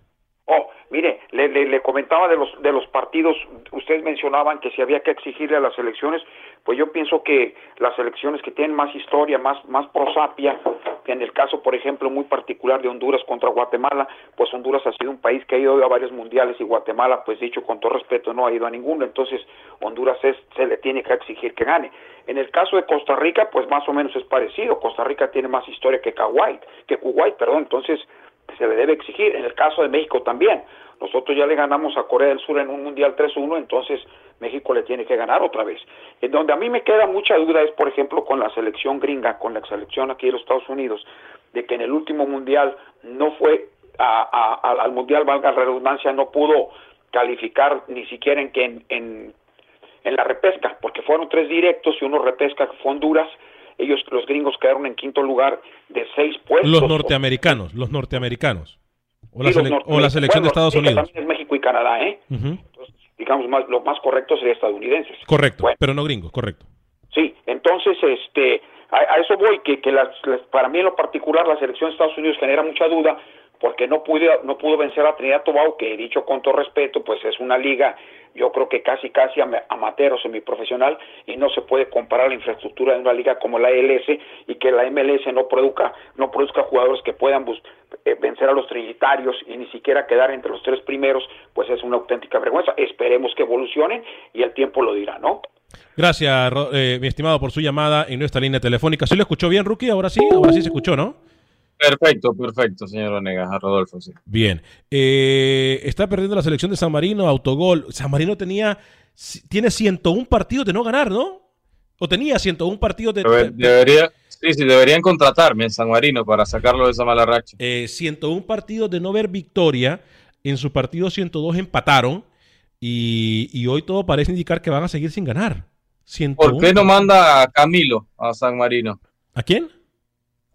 Oh, mire, le, le, le comentaba de los de los partidos. Ustedes mencionaban que si había que exigirle a las elecciones, pues yo pienso que las elecciones que tienen más historia, más más prosapia, que en el caso, por ejemplo, muy particular de Honduras contra Guatemala, pues Honduras ha sido un país que ha ido a varios mundiales y Guatemala, pues dicho con todo respeto, no ha ido a ninguno. Entonces, Honduras es, se le tiene que exigir que gane. En el caso de Costa Rica, pues más o menos es parecido. Costa Rica tiene más historia que Kuwait, que Kuwait, perdón. Entonces, se le debe exigir. En el caso de México también. Nosotros ya le ganamos a Corea del Sur en un Mundial 3-1, entonces México le tiene que ganar otra vez. En donde a mí me queda mucha duda es, por ejemplo, con la selección gringa, con la selección aquí de los Estados Unidos, de que en el último Mundial no fue a- al Mundial, valga la redundancia, no pudo calificar ni siquiera en en, en, en la repesca, porque fueron tres directos y uno repesca fue Honduras. Ellos, los gringos, quedaron en quinto lugar de seis puestos. Los norteamericanos, los norteamericanos. O la, Sí, sele- o la selección de Estados Unidos. También es México y Canadá, ¿eh? Ujú. Digamos, más, lo más correcto sería estadounidenses. Correcto, pero no gringos, correcto. Sí, entonces, este, a, a eso voy, que, que las, las- para mí en lo particular la selección de Estados Unidos genera mucha duda porque no pudo, no pudo vencer a Trinidad y Tobago, que dicho con todo respeto, pues es una liga, yo creo que casi casi ama- amateur o semiprofesional, y no se puede comparar la infraestructura de una liga como la LS y que la MLS no produzca, no produzca jugadores que puedan eh, vencer a los trinitarios y ni siquiera quedar entre los tres primeros, pues es una auténtica vergüenza. Esperemos que evolucionen y el tiempo lo dirá, ¿no? Gracias, eh, mi estimado, por su llamada en nuestra línea telefónica. ¿Sí lo escuchó bien, Rookie? Ahora sí, ahora sí se escuchó, ¿no? Perfecto, perfecto, señor Vanegas, a Rodolfo, sí. Bien. Eh, está perdiendo la selección de San Marino, autogol. San Marino tenía, tiene 101 partidos de no ganar, ¿no? O tenía 101 partidos de... Debe- debería, sí, sí, deberían contratarme en San Marino para sacarlo de esa mala racha. eh, 101 partidos de no ver victoria. En su partido 102 empataron. Y, y hoy todo parece indicar que van a seguir sin ganar. 101. ¿Por qué no manda a Camilo a San Marino? ¿A quién?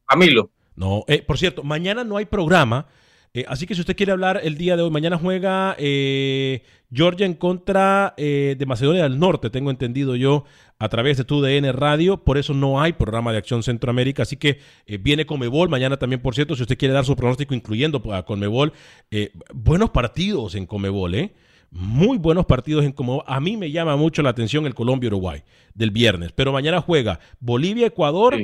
Camilo. No, eh, por cierto, mañana no hay programa. eh, así que si usted quiere hablar el día de hoy, mañana juega eh, Georgia en contra eh, de Macedonia del Norte, tengo entendido yo, a través de TUDN Radio. Por eso no hay programa de Acción Centroamérica. Así que eh, viene Comebol mañana también, por cierto, si usted quiere dar su pronóstico, incluyendo a Comebol. buenos partidos en Comebol, ¿eh? Muy buenos partidos en Comebol. A mí me llama mucho la atención el Colombia-Uruguay del viernes. Pero mañana juega Bolivia-Ecuador.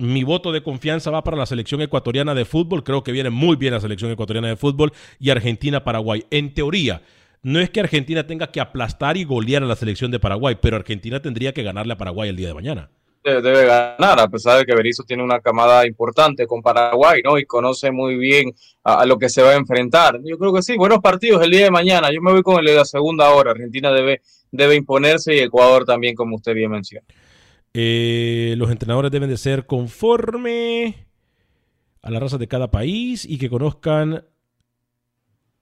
Mi voto de confianza va para la selección ecuatoriana de fútbol. Creo que viene muy bien la selección ecuatoriana de fútbol y Argentina-Paraguay. En teoría, no es que Argentina tenga que aplastar y golear a la selección de Paraguay, pero Argentina tendría que ganarle a Paraguay el día de mañana. Debe, ganar, a pesar de que Berizzo tiene una camada importante con Paraguay, ¿no? Y conoce muy bien a, a lo que se va a enfrentar. Yo creo que sí, buenos partidos el día de mañana. Yo me voy con el de la segunda hora. Argentina debe, debe imponerse y Ecuador también, como usted bien menciona. Eh, los entrenadores deben de ser conforme a las razas de cada país y que conozcan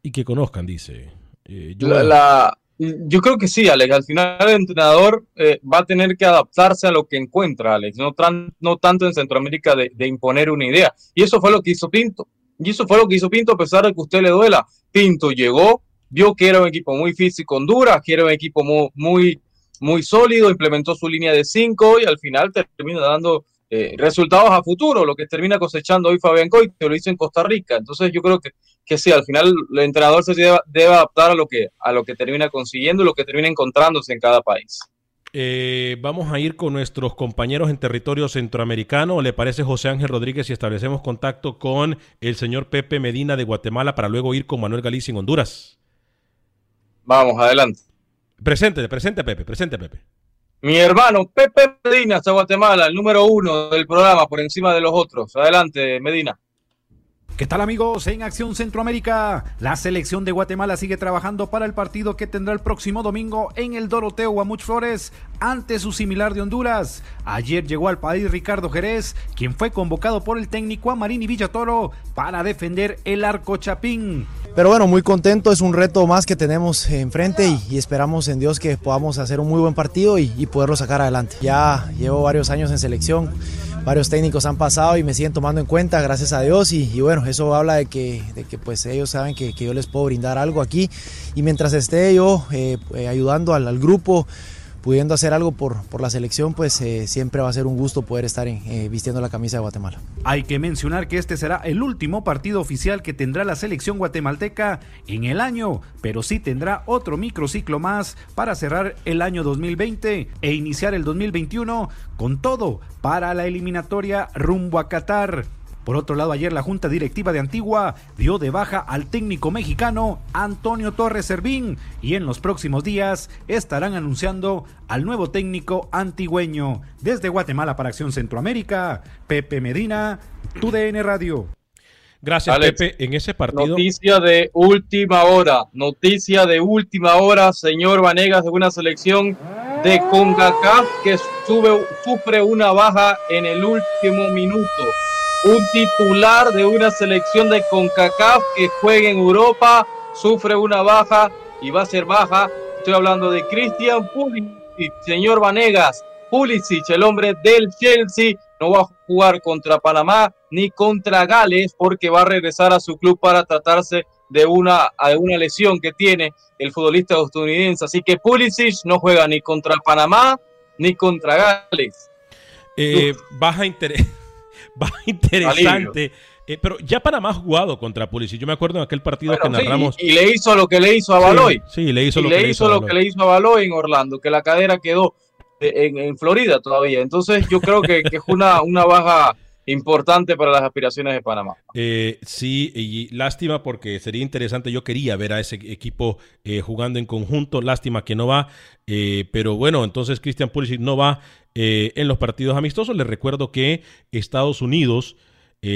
y que conozcan, dice. Eh, yo- La- la- yo creo que sí, Alex. Al final el entrenador eh, va a tener que adaptarse a lo que encuentra, Alex. No, no tanto en Centroamérica de, de imponer una idea. Y eso fue lo que hizo Pinto. Y eso fue lo que hizo Pinto a pesar de que a usted le duela. Pinto llegó, vio que era un equipo muy físico Honduras, que era un equipo mu- muy, muy, sólido, implementó su línea de cinco y al final termina dando eh, resultados a futuro, lo que termina cosechando hoy Fabián Coy, que lo hizo en Costa Rica. Entonces yo creo que, que sí, al final el entrenador se debe, debe adaptar a lo, que, a lo que termina consiguiendo, lo que termina encontrándose en cada país. Eh, vamos a ir con nuestros compañeros en territorio centroamericano. ¿Le parece José Ángel Rodríguez si establecemos contacto con el señor Pepe Medina de Guatemala para luego ir con Manuel Galicia en Honduras? Vamos, adelante. Presente, presente Pepe, presente Pepe. Mi hermano Pepe Medina hasta Guatemala, el número uno del programa por encima de los otros. Adelante, Medina. ¿Qué tal amigos? En Acción Centroamérica, la selección de Guatemala sigue trabajando para el partido que tendrá el próximo domingo en el Doroteo Guamuch Flores ante su similar de Honduras. Ayer llegó al país Ricardo Jerez, quien fue convocado por el técnico Amarini Villatoro para defender el arco Chapín. Pero bueno, muy contento, es un reto más que tenemos enfrente y, esperamos en Dios que podamos hacer un muy buen partido y, y poderlo sacar adelante. Ya llevo varios años en selección varios técnicos han pasado y me siguen tomando en cuenta, gracias a Dios. Y, bueno, eso habla de que, pues ellos saben que, yo les puedo brindar algo aquí. Y mientras esté yo eh, eh, ayudando al, grupo, pudiendo hacer algo por, por la selección, pues eh, siempre va a ser un gusto poder estar eh, vistiendo la camisa de Guatemala. Hay que mencionar que este será el último partido oficial que tendrá la selección guatemalteca en el año, pero sí tendrá otro microciclo más para cerrar el año 2020 e iniciar el 2021 con todo para la eliminatoria rumbo a Qatar. Por otro lado, ayer la Junta Directiva de Antigua dio de baja al técnico mexicano Antonio Torres Servín y en los próximos días estarán anunciando al nuevo técnico antigüeño. Desde Guatemala para Acción Centroamérica, Pepe Medina, TUDN Radio. Gracias, Alex, Pepe. En ese partido. Noticia de última hora. Noticia de última hora, señor Vanegas, de una selección de CONCACAF que sube, sufre una baja en el último minuto un titular de una selección de CONCACAF que juega en Europa, sufre una baja y va a ser baja. Estoy hablando de Christian Pulisic, señor Vanegas. Pulisic, el hombre del Chelsea, no va a jugar contra Panamá ni contra Gales porque va a regresar a su club para tratarse de una, de una lesión que tiene el futbolista estadounidense. Así que Pulisic no juega ni contra Panamá ni contra Gales. Eh, baja interés *laughs* *laughs* va interesante. Eh, pero ya Panamá ha jugado contra Pulisic. Yo me acuerdo en aquel partido bueno, que narramos. Sí, y, le hizo lo que le hizo a Baloy. Sí, sí le hizo, y lo, le que hizo lo que le hizo a Baloy en Orlando, que la cadera quedó en, en Florida todavía. Entonces yo creo que, que es una, una baja importante para las aspiraciones de Panamá. Eh, sí, y lástima porque sería interesante. Yo quería ver a ese equipo eh, jugando en conjunto. Lástima que no va. Eh, pero bueno, entonces Christian Pulisic no va en los partidos amistosos. Les recuerdo que Estados Unidos.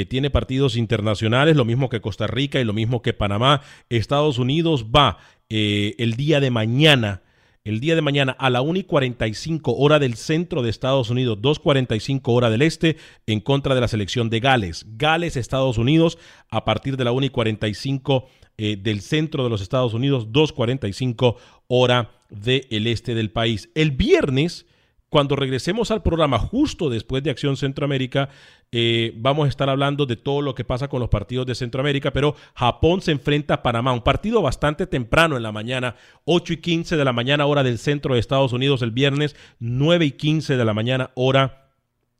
Tiene partidos internacionales, lo mismo que Costa Rica y lo mismo que Panamá. Estados Unidos va el día de mañana el día de mañana a la 1 y 45 hora del centro de Estados Unidos, 2.45 hora del este, en contra de la selección de Gales. Gales, Estados Unidos, a partir de la 1 y 45 eh, del centro de los Estados Unidos, 2.45 hora del este del país. El viernes cuando regresemos al programa justo después de Acción Centroamérica, eh, vamos a estar hablando de todo lo que pasa con los partidos de Centroamérica, pero Japón se enfrenta a Panamá, un partido bastante temprano en la mañana, 8 y 15 de la mañana hora del centro de Estados Unidos el viernes, 9 y 15 de la mañana hora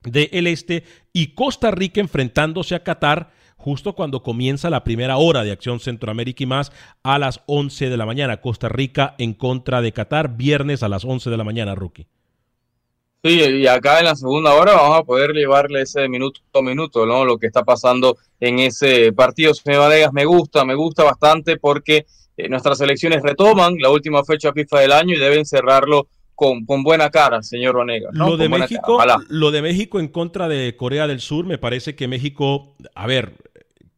del este, y Costa Rica enfrentándose a Qatar justo cuando comienza la primera hora de Acción Centroamérica y más a las 11 de la mañana. Costa Rica en contra de Qatar, viernes a las 11 de la mañana, rookie. Sí, y acá en la segunda hora vamos a poder llevarle ese minuto a minuto, ¿no? Lo que está pasando en ese partido. Señor Vanegas, me gusta, me gusta bastante porque eh, nuestras selecciones retoman la última fecha FIFA del año y deben cerrarlo con, con buena cara, señor Vanegas. ¿no? Lo, de Con México, lo de México en contra de Corea del Sur, me parece que México, a ver,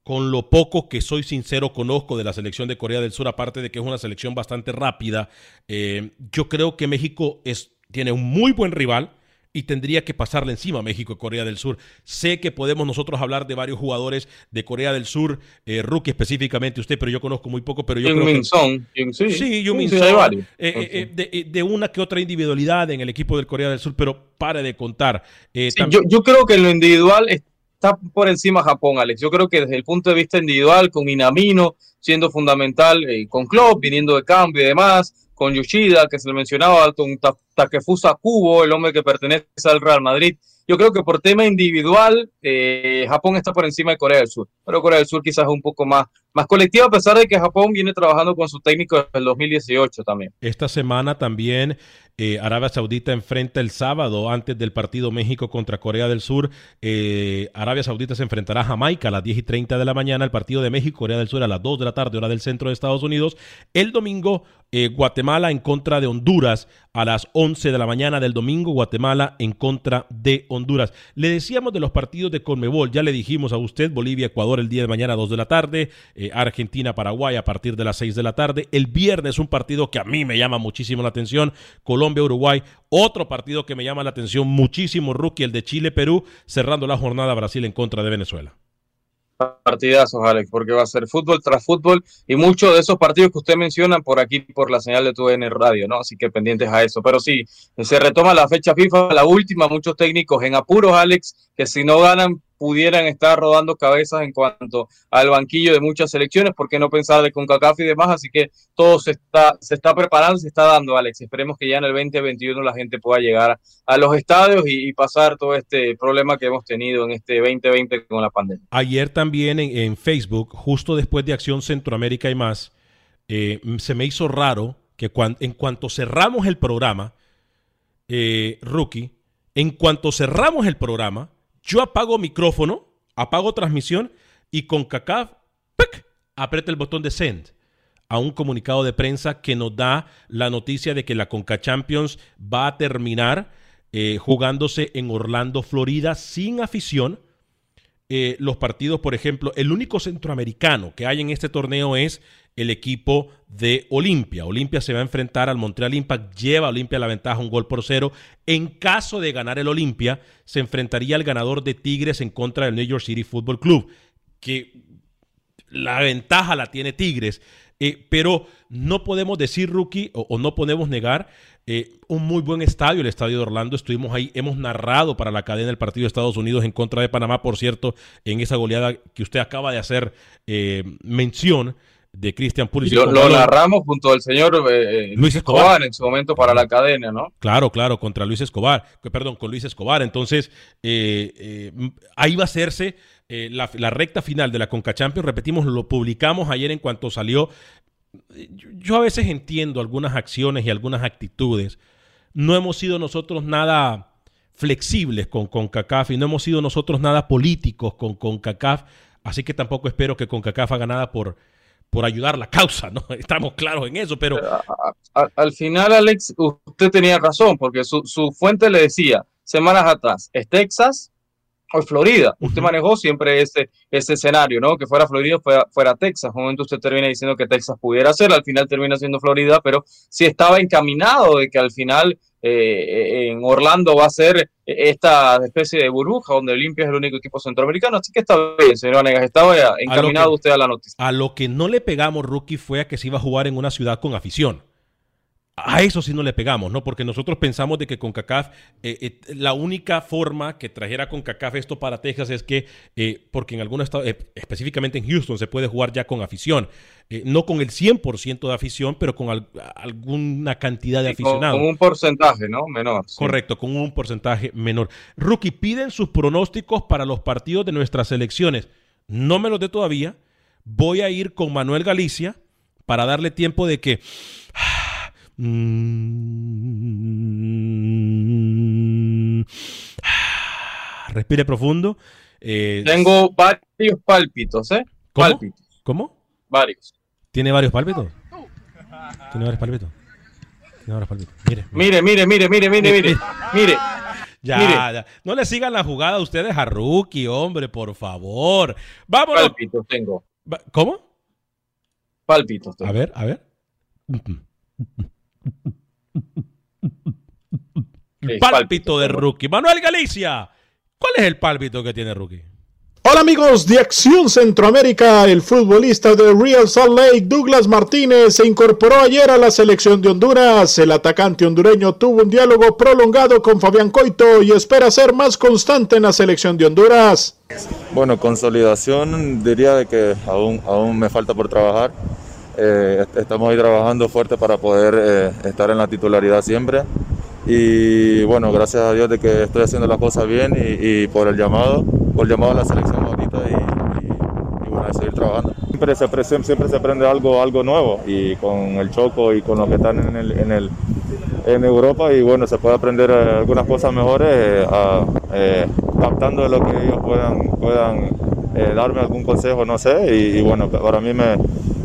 con lo poco que soy sincero conozco de la selección de Corea del Sur, aparte de que es una selección bastante rápida, eh, yo creo que México es, tiene un muy buen rival y tendría que pasarle encima a México y Corea del Sur. Sé que podemos nosotros hablar de varios jugadores de Corea del Sur, eh, rookie específicamente usted, pero yo conozco muy poco, pero yo creo Min que... Son, sí, Sí, Yumin sí, Son, hay varios. eh, eh, eh, de, de una que otra individualidad en el equipo del Corea del Sur, pero pare de contar. Eh, Sí, yo, yo creo que en lo individual está por encima Japón, Alex. Yo creo que desde el punto de vista individual, con Minamino siendo fundamental, con Klopp viniendo de cambio y demás, con Yoshida, que se le mencionaba, con Ta- Takefusa Kubo, el hombre que pertenece al Real Madrid. Yo creo que por tema individual, eh, Japón está por encima de Corea del Sur. Pero Corea del Sur quizás es un poco más, más colectiva, a pesar de que Japón viene trabajando con su técnico desde el 2018 también. Esta semana también eh, Arabia Saudita enfrenta el sábado, antes del partido México contra Corea del Sur. eh, Arabia Saudita se enfrentará a Jamaica a las 10 y 30 de la mañana. El partido de México, Corea del Sur a las 2 de la tarde, hora del centro de Estados Unidos. El domingo, eh, Guatemala en contra de Honduras a las 11 de la mañana del domingo, Guatemala en contra de Honduras. Le decíamos de los partidos de Conmebol, ya le dijimos a usted, Bolivia, Ecuador el día de mañana a 2 de la tarde, eh, Argentina, Paraguay a partir de las 6 de la tarde. El viernes un partido que a mí me llama muchísimo la atención, Colombia, Uruguay. Otro partido que me llama la atención muchísimo, rookie, el de Chile, Perú, cerrando la jornada Brasil en contra de Venezuela partidazos, Alex, porque va a ser fútbol tras fútbol y muchos de esos partidos que usted menciona por aquí, por la señal de tu N Radio, ¿no? Así que pendientes a eso. Pero sí, se retoma la fecha FIFA, la última, muchos técnicos en apuros, Alex, que si no ganan pudieran estar rodando cabezas en cuanto al banquillo de muchas selecciones, porque no pensar de CONCACAF y demás, así que todo se está, se está preparando, se está dando, Alex. Esperemos que ya en el 2021 la gente pueda llegar a los estadios y, pasar todo este problema que hemos tenido en este 2020 con la pandemia. Ayer también en, Facebook, justo después de Acción Centroamérica y más, eh, se me hizo raro que en cuanto cerramos el programa, eh, Rookie, en cuanto cerramos el programa, yo apago micrófono, apago transmisión y con CACAF aprieta el botón de send a un comunicado de prensa que nos da la noticia de que la Conca Champions va a terminar eh, jugándose en Orlando, Florida, sin afición. Eh, los partidos, por ejemplo, el único centroamericano que hay en este torneo es el equipo de Olimpia. Olimpia se va a enfrentar al Montreal Impact, lleva a Olimpia la ventaja un gol por cero. En caso de ganar el Olimpia, se enfrentaría al ganador de Tigres en contra del New York City Football Club, que la ventaja la tiene Tigres. Eh, pero no podemos decir, rookie, o, no podemos negar eh, un muy buen estadio, el estadio de Orlando. Estuvimos ahí, hemos narrado para la cadena el partido de Estados Unidos en contra de Panamá, por cierto, en esa goleada que usted acaba de hacer eh, mención de Christian Pulisic. Lo, lo narramos junto al señor eh, eh, Luis Escobar. en su momento para la cadena, ¿no? Claro, claro, contra Luis Escobar, perdón, con Luis Escobar. Entonces, eh, ahí va a hacerse la, recta final de la Conca Champions. Repetimos, lo publicamos ayer en cuanto salió. Yo, a veces entiendo algunas acciones y algunas actitudes. No hemos sido nosotros nada flexibles con CONCACAF y no hemos sido nosotros nada políticos con CONCACAF, así que tampoco espero que CONCACAF haga nada por, por ayudar la causa, ¿no? *laughs* Estamos claros en eso, pero... al final, Alex, usted tenía razón, porque su, fuente le decía semanas atrás, ¿es Texas o Florida? Usted manejó siempre ese, ese escenario, ¿no? Que fuera Florida o fuera, fuera, Texas. Un momento usted termina diciendo que Texas pudiera ser, al final termina siendo Florida, pero sí estaba encaminado de que al final eh, en Orlando va a ser esta especie de burbuja donde Olimpia es el único equipo centroamericano. Así que está bien, señor Vanegas, estaba encaminado usted a la noticia. A lo que no le pegamos, Rookie, fue a que se iba a jugar en una ciudad con afición a eso sí no le pegamos, ¿no? Porque nosotros pensamos de que con CACAF, eh, eh, la única forma que trajera con CACAF esto para Texas es que, eh, porque en algunos estados, específicamente en Houston, se puede jugar ya con afición. no con el 100% de afición, pero con alguna cantidad de aficionados. Con, un porcentaje, ¿no? Menor. Correcto, con un porcentaje menor. Rookie, piden sus pronósticos para los partidos de nuestras selecciones. No me los dé todavía. Voy a ir con Manuel Galicia para darle tiempo de que Mm. Respire profundo. Eh, Tengo varios pálpitos, ¿eh? ¿Cómo? Pálpitos. ¿Cómo? Varios. ¿Tiene varios pálpitos? Tiene varios pálpitos. Tiene varios pálpitos. Mire, mire, mire, mire, mire, mire, mire. mire. Ya, ya, No le sigan la jugada a ustedes a Rookie, hombre, por favor. Vámonos. Pálpitos tengo. ¿Cómo? Pálpitos tengo. A ver, a ver. El pálpito de rookie. Manuel Galicia, ¿cuál es el pálpito que tiene rookie? Hola amigos de Acción Centroamérica, el futbolista de Real Salt Lake, Douglas Martínez, se incorporó ayer a la selección de Honduras. El atacante hondureño tuvo un diálogo prolongado con Fabián Coito y espera ser más constante en la selección de Honduras. Bueno, consolidación diría de que aún, aún me falta por trabajar. Eh, estamos ahí trabajando fuerte para poder eh, estar en la titularidad siempre. Y bueno, gracias a Dios de que estoy haciendo las cosas bien y, por el llamado, por el llamado a la selección ahorita y, bueno, a seguir trabajando. Siempre se, siempre se aprende algo, algo nuevo y con el Choco y con los que están en, el, en, Europa y bueno, se puede aprender eh, algunas cosas mejores captando de lo que ellos puedan, puedan darme algún consejo, no sé, y, y bueno, para mí me,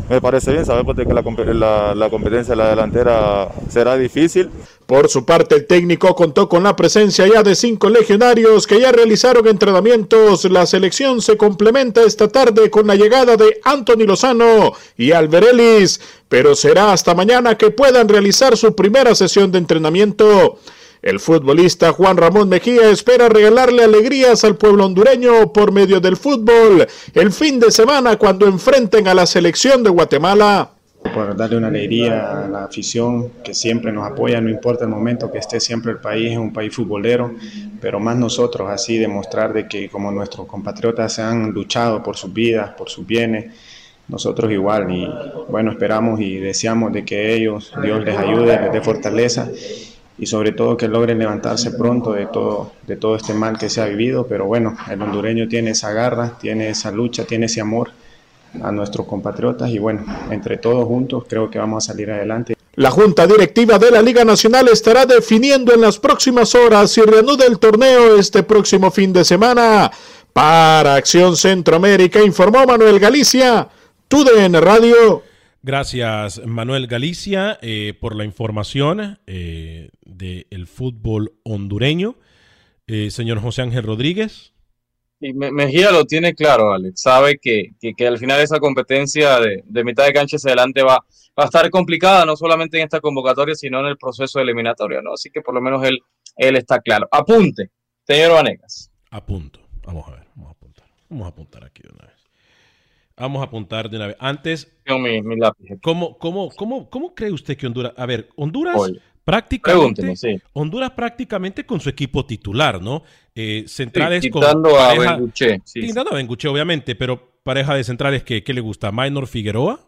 me parece bien, sabemos de que la- la competencia de la delantera será difícil. Por su parte, el técnico contó con la presencia ya de cinco legionarios que ya realizaron entrenamientos. La selección se complementa esta tarde con la llegada de Anthony Lozano y Alberelis, pero será hasta mañana que puedan realizar su primera sesión de entrenamiento. El futbolista Juan Ramón Mejía espera regalarle alegrías al pueblo hondureño por medio del fútbol el fin de semana cuando enfrenten a la selección de Guatemala. por darle una alegría a la afición que siempre nos apoya, no importa el momento que esté siempre el país, es un país futbolero, pero más nosotros así demostrar de que como nuestros compatriotas se han luchado por sus vidas, por sus bienes, nosotros igual y bueno, esperamos y deseamos de que ellos, Dios les ayude, les dé fortaleza y sobre todo que logren levantarse pronto de todo, de todo este mal que se ha vivido, pero bueno, el hondureño tiene esa garra, tiene esa lucha, tiene ese amor a nuestros compatriotas y bueno, entre todos juntos creo que vamos a salir adelante. La Junta Directiva de la Liga Nacional estará definiendo en las próximas horas si reanuda el torneo este próximo fin de semana. Para Acción Centroamérica informó Manuel Galicia, TUDN Radio. Gracias, Manuel Galicia, eh, por la información eh, del fútbol hondureño. Eh, señor José Ángel Rodríguez. Y Me- Mejía lo tiene claro, Alex. Sabe que, que, que al final esa competencia de, de mitad de cancha hacia adelante va, va a estar complicada, no solamente en esta convocatoria, sino en el proceso eliminatorio, ¿no? Así que por lo menos él, él está claro. Apunte, señor Vanegas. Apunto. Vamos a ver, vamos a apuntar. Vamos a apuntar aquí de una vez. Vamos a apuntar de una vez. Antes, mi, mi lápiz. ¿cómo, cómo, cómo, cómo cree usted que Honduras... A ver, Honduras Oye, prácticamente... sí. Honduras prácticamente con su equipo titular, ¿no? Eh, centrales Sí, con quitando a pareja- Benguché, sí, Quitando a Benguché, obviamente, pero pareja de centrales que, ¿qué le gusta? ¿Minor Figueroa?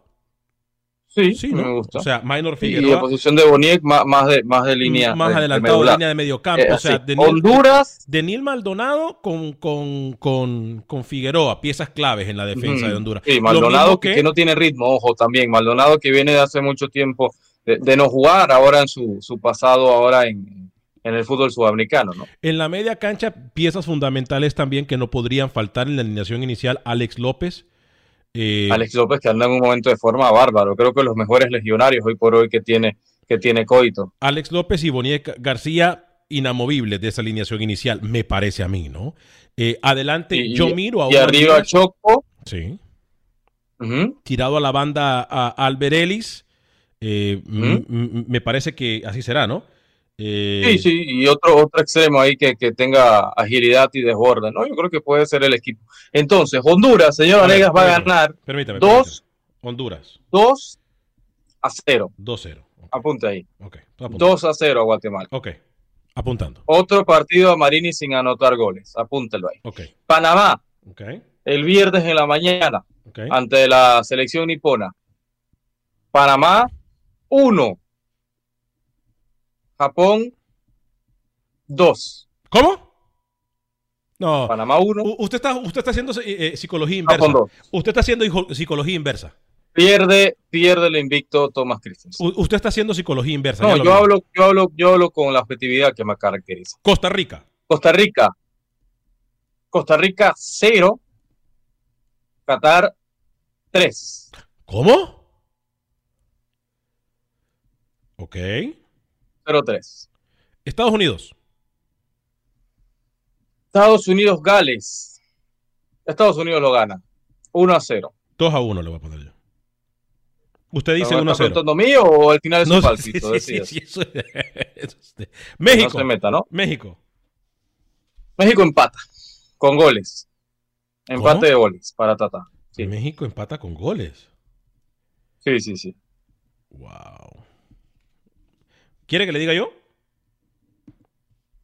Sí, ¿no? me gusta. O sea, Minor Y la Figueroa... posición de Boniek más, más, de, más de línea. más de- de adelantado, medular. línea de medio campo. Eh, o sea, Honduras. Deniel Maldonado con, con, con, con Figueroa, piezas claves en la defensa de Honduras. Sí, Maldonado que, que no tiene ritmo, ojo, también. Maldonado que viene de hace mucho tiempo de, de no jugar, ahora en su, su pasado, ahora en, en el fútbol sudamericano, ¿no? En la media cancha, piezas fundamentales también que no podrían faltar en la alineación inicial, Alex López. Eh, Alex López que anda en un momento de forma bárbaro, creo que los mejores legionarios hoy por hoy que tiene, que tiene Coito. Alex López y Boniek García inamovibles de esa alineación inicial, me parece a mí, ¿no? Eh, adelante, Y- yo miro a y arriba Honduras- Choco. Sí. Tirado a la banda a Albert Ellis. eh, me parece que así será, ¿no? Eh, Sí, sí, y otro, otro extremo ahí que, que tenga agilidad y desborde, ¿no? Yo creo que puede ser el equipo. Entonces, Honduras, señor A Vanegas, va a ganar Permítame. 2 permítame. Honduras, 2 a 0. 2-0. Apunte ahí. estoy apuntando. 2 a 0 a Guatemala. Ok, apuntando. Otro partido a Marini sin anotar goles. Apúntelo ahí. Ok, Panamá, ok, el viernes en la mañana, ante la selección nipona. Panamá, 1. Japón, 2. ¿Cómo? No. Panamá 1. Usted está, usted está haciendo eh, eh, psicología inversa. Japón. Usted está haciendo psicología inversa. Pierde, pierde el invicto Thomas Christensen. Usted está haciendo psicología inversa. No, yo hablo, yo hablo, yo hablo con la objetividad que me caracteriza. Costa Rica. Costa Rica. Costa Rica 0. Qatar 3. ¿Cómo? Ok. 0-3. Estados Unidos. Estados Unidos, Gales. Estados Unidos lo gana. 1 a 0. 2 a 1 le voy a poner yo. Usted dice ¿Me 1 a está 0. preguntando mío o al final es No, un palpito? *laughs* sí, sí, sí, eso- eso es- México. No se meta, ¿no? México. México empata con goles. Empate ¿Cómo? de goles para Tata. México empata con goles. Sí, sí, sí. Wow. ¿Quiere que le diga yo?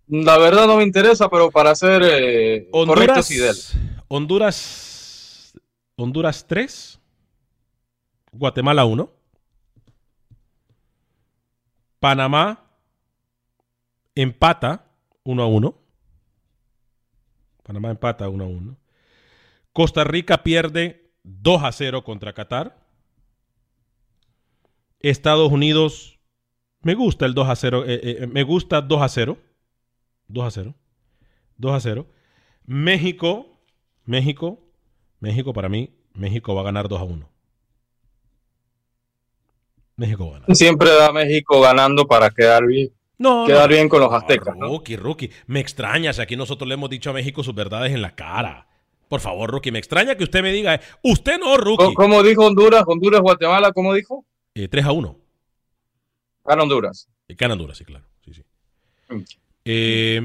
La verdad no me interesa, pero para ser eh, Honduras. Honduras. Honduras 3. Guatemala 1. Panamá empata 1 a 1. Panamá empata 1 a 1. Costa Rica pierde 2 a 0 contra Qatar. Estados Unidos. Me gusta el 2 a 0. eh, eh, me gusta 2 a 0. 2 a 0. 2 a 0. México. México. México para mí. México va a ganar 2 a 1. México gana. Siempre da México ganando para quedar bien. No, quedar no. bien con los aztecas. No, rookie, rookie. Me extraña si aquí nosotros le hemos dicho a México sus verdades en la cara. Por favor, rookie, me extraña que usted me diga, usted no, rookie. ¿Cómo, cómo dijo Honduras? Honduras, Guatemala, ¿cómo dijo? Eh, 3 a 1. Gana Honduras. Gana Honduras, sí, claro. Sí, sí. Eh,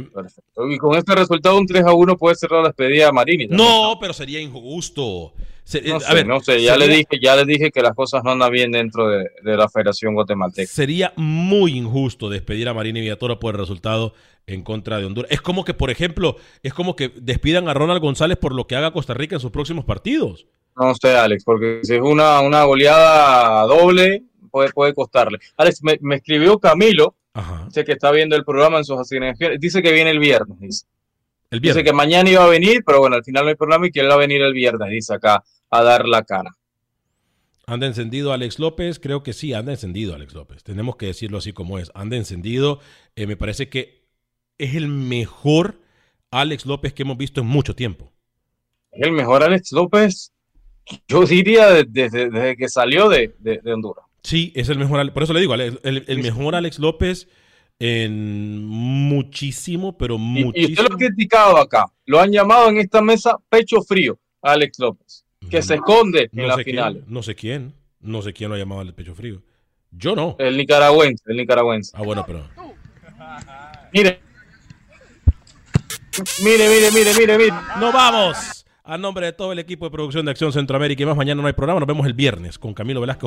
Y con este resultado, un 3 a 1 puede cerrar la despedida a Marini. también. no, pero sería injusto. Se- No eh, sé, no sé, ya le dije, ya le dije que las cosas no andan bien dentro de, de la Federación Guatemalteca. Sería muy injusto despedir a Marini Villatoro por el resultado en contra de Honduras. Es como que, por ejemplo, es como que despidan a Ronald González por lo que haga Costa Rica en sus próximos partidos. No sé, Alex, porque si es una, una goleada doble, puede, puede costarle. Alex, me, me escribió Camilo, dice que está viendo el programa en sus asignaciones, dice que viene el viernes, dice. El Dice que mañana iba a venir, pero bueno, al final no hay programa y que él va a venir el viernes, dice acá, a dar la cara. ¿Anda encendido Alex López? Creo que sí, anda encendido Alex López. Tenemos que decirlo así como es. Anda encendido. Eh, me parece que es el mejor Alex López que hemos visto en mucho tiempo. Es el mejor Alex López, yo diría, de- desde, desde que salió de, de- de Honduras. Sí, es el mejor. Por eso le digo, el, el mejor Alex López en muchísimo, pero Y, y muchísimo. usted lo ha criticado acá, lo han llamado en esta mesa pecho frío, a Alex López, que se esconde en no la sé final. Quién, no sé quién. No sé quién lo ha llamado al pecho frío. Yo no. El nicaragüense, el nicaragüense. Ah, bueno, pero. Mire. Mire, mire, mire, mire, mire. ¡Nos vamos! A nombre de todo el equipo de producción de Acción Centroamérica y más, mañana no hay programa. Nos vemos el viernes con Camilo Velasco.